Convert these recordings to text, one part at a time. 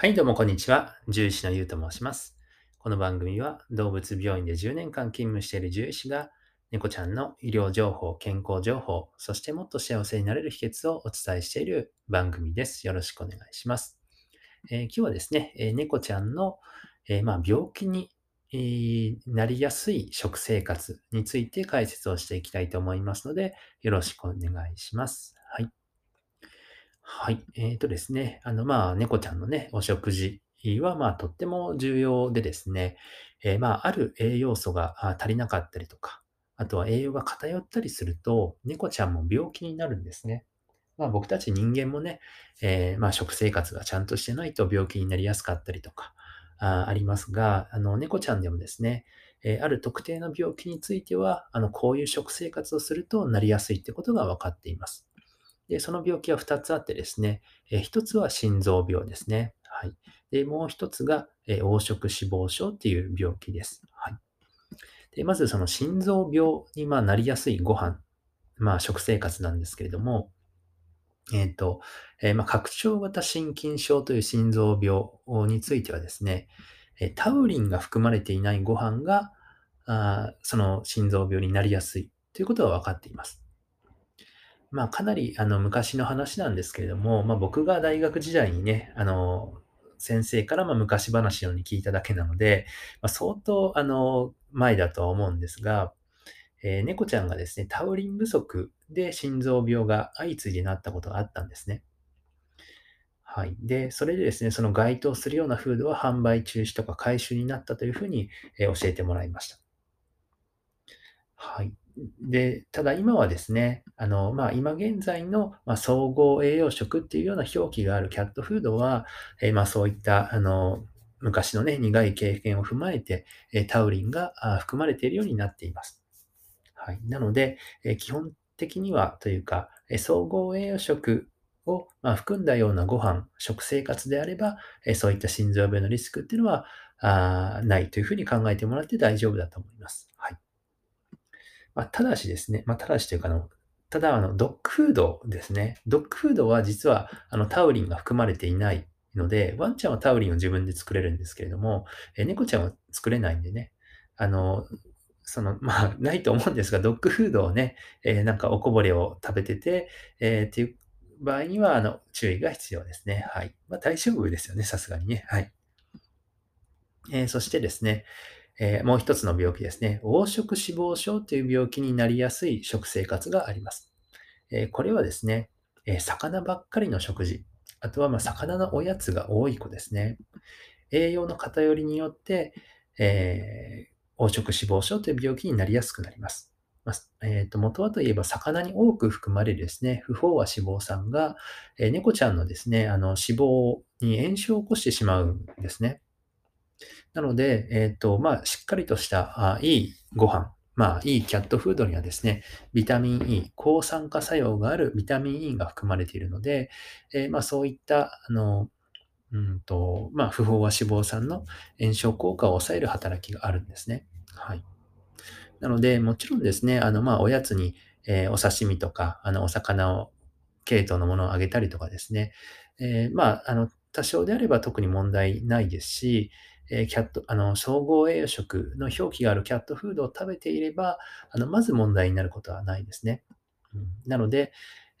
はい、どうもこんにちは。獣医師のゆうと申します。この番組は動物病院で10年間勤務している獣医師が猫ちゃんの医療情報、健康情報、そしてもっと幸せになれる秘訣をお伝えしている番組です。よろしくお願いします。えー、今日はですね、えー、猫ちゃんの、えー、まあ、病気になりやすい食生活について解説をしていきたいと思いますので、よろしくお願いします。はい。はい。えっとですね、あの、まあ、猫ちゃんのね、お食事は、まあ、とっても重要でですね、えーまあ、ある栄養素が足りなかったりとか、あとは栄養が偏ったりすると、猫ちゃんも病気になるんですね。まあ、僕たち人間もね、えーまあ、食生活がちゃんとしてないと病気になりやすかったりとか、あありますが、あの、猫ちゃんでもですね、えーある特定の病気については、あの、こういう食生活をするとなりやすいってことが分かっています。で、その病気は2つあってですね、え1つは心臓病ですね。はい。で、もう1つが、え黄色脂肪症っていう病気です。はい。で、まずその心臓病にまなりやすいご飯、まあ食生活なんですけれども、えっ、ー、と、えー、まあ、拡張型心筋症という心臓病についてはですね、えタウリンが含まれていないご飯が、あその心臓病になりやすいということが分かっています。まあ、かなりあの昔の話なんですけれども、まあ、僕が大学時代にね、あの、先生からまあ昔話のように聞いただけなので、まあ、相当あの前だとは思うんですが、えー、猫ちゃんがですね、タウリン不足で心臓病が相次いでなったことがあったんですね。はい。で、それでですね、その該当するようなフードは販売中止とか回収になったというふうに、え教えてもらいました。はい。で、ただ今はですね、あの、まあ、今現在の、まあ、総合栄養食っていうような表記があるキャットフードは、えー、まあ、そういった、あの、昔のね、苦い経験を踏まえて、えタウリンが含まれているようになっています。はい。なので、え基本的にはというか、え総合栄養食を、ま含んだようなご飯、食生活であれば、えそういった心臓病のリスクっていうのはあないというふうに考えてもらって大丈夫だと思います。はい。まあ、ただしですね、まあ、ただしというか、の、ただ、あの、ドッグフードですね。ドッグフードは実は、あの、タウリンが含まれていないので、ワンちゃんはタウリンを自分で作れるんですけれども、え猫ちゃんは作れないんでね、あの、その、まあ、ないと思うんですが、ドッグフードをね、えー、なんかおこぼれを食べてて、えー、っていう場合には、あの、注意が必要ですね。はい。まあ、大丈夫ですよね、さすがにね。はい。えー、そしてですね、えー、もう一つの病気ですね。黄色脂肪症という病気になりやすい食生活があります。えー、これはですね、え魚ばっかりの食事、あとはま魚のおやつが多い子ですね。栄養の偏りによって、え黄色脂肪症という病気になりやすくなります。まあ、えーと、元はといえば魚に多く含まれるですね、不飽和脂肪酸が、えー、猫ちゃんのですね、あの脂肪に炎症を起こしてしまうんですね。なので、えっ、と、まあ、しっかりとしたあいいご飯、まあ、いいキャットフードにはですね、ビタミン E、抗酸化作用があるビタミン E が含まれているので、えー、まあ、そういった、あの、うんと、まあ、不飽和脂肪酸の炎症効果を抑える働きがあるんですね。はい。なので、もちろんですね、あの、まあ、おやつに、えー、お刺身とか、あの、お魚を、系統のものをあげたりとかですね、えー、まあ、あの、多少であれば特に問題ないですし、えキャット、あの、総合栄養食の表記があるキャットフードを食べていれば、あの、まず問題になることはないですね。うん、なので、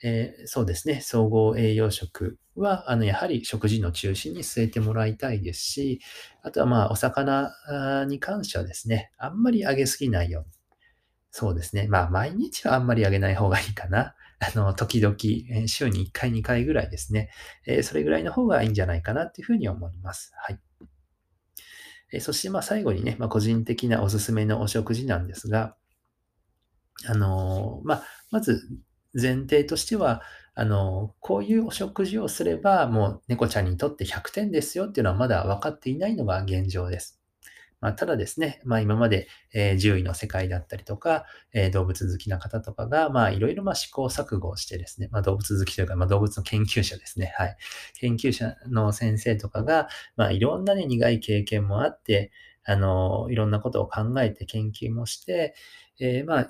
えー、そうですね、総合栄養食は、あの、やはり食事の中心に据えてもらいたいですし、あとはまあ、お魚に関してはですね、あんまり揚げすぎないように。そうですね。まあ、毎日はあんまり揚げない方がいいかな。あの、時々、週に1回、2回ぐらいですね。えー、それぐらいの方がいいんじゃないかなっていうふうに思います。はい。えそして、まあ、最後にね、まあ、個人的なおすすめのお食事なんですが、あのまあ、まず前提としては、あのこういうお食事をすれば、もう猫ちゃんにとって100点ですよっていうのはまだ分かっていないのが現状です。まあ、ただですね、まあ、今まで、えー、獣医の世界だったりとか、えー、動物好きな方とかが、まあ、いろいろまあ試行錯誤をしてですね、まあ、動物好きというか、まあ、動物の研究者ですね。はい。研究者の先生とかが、まあ、いろんなね、苦い経験もあって、あの、いろんなことを考えて研究もして、えー、まあ、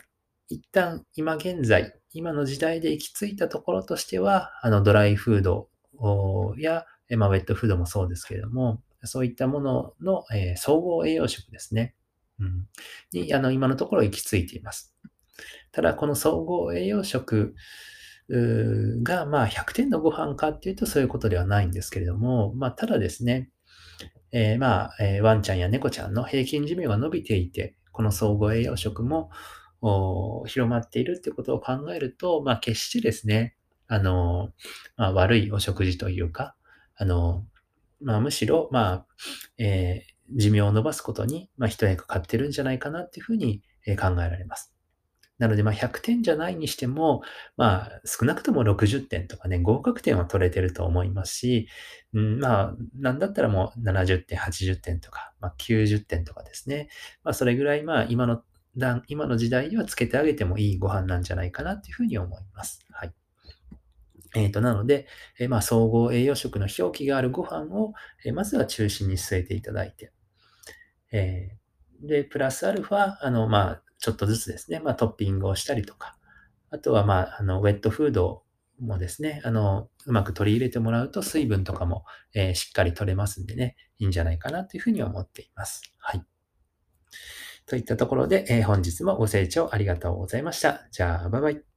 一旦今現在、今の時代で行き着いたところとしては、あの、ドライフードや、まあ、ウェットフードもそうですけれども、そういったものの、え総合栄養食ですね。うん、に、あの、今のところ行き着いています。ただ、この総合栄養食が、まあ、100点のご飯かっていうとそういうことではないんですけれども、まあ、ただですね、えー、まあ、えー、ワンちゃんや猫ちゃんの平均寿命が伸びていて、この総合栄養食も広まっているってことを考えると、まあ、決してですね、あの、まあ、悪いお食事というか、あの、まあ、むしろ、まあ、えー、寿命を伸ばすことに、まあ、一役買ってるんじゃないかなっていうふうに考えられます。なので、まあ、100点じゃないにしても、まあ、少なくとも60点とかね、合格点は取れてると思いますし、うん、まあ、なんだったらもう70点、80点とか、まあ、90点とかですね。まあ、それぐらい、まあ、今の段、今の時代にはつけてあげてもいいご飯なんじゃないかなっていうふうに思います。はい。えっ、ー、と、なので、えー、まあ、総合栄養食の表記があるご飯を、えー、まずは中心に据えていただいて、えで、プラスアルファ、あの、まあ、ちょっとずつですね、まあ、トッピングをしたりとか、あとは、まあ、あの、ウェットフードもですね、あの、うまく取り入れてもらうと水分とかも、え、しっかり取れますんでね、いいんじゃないかなというふうに思っています。はい。といったところで、え、本日もご清聴ありがとうございました。じゃあ、バイバイ。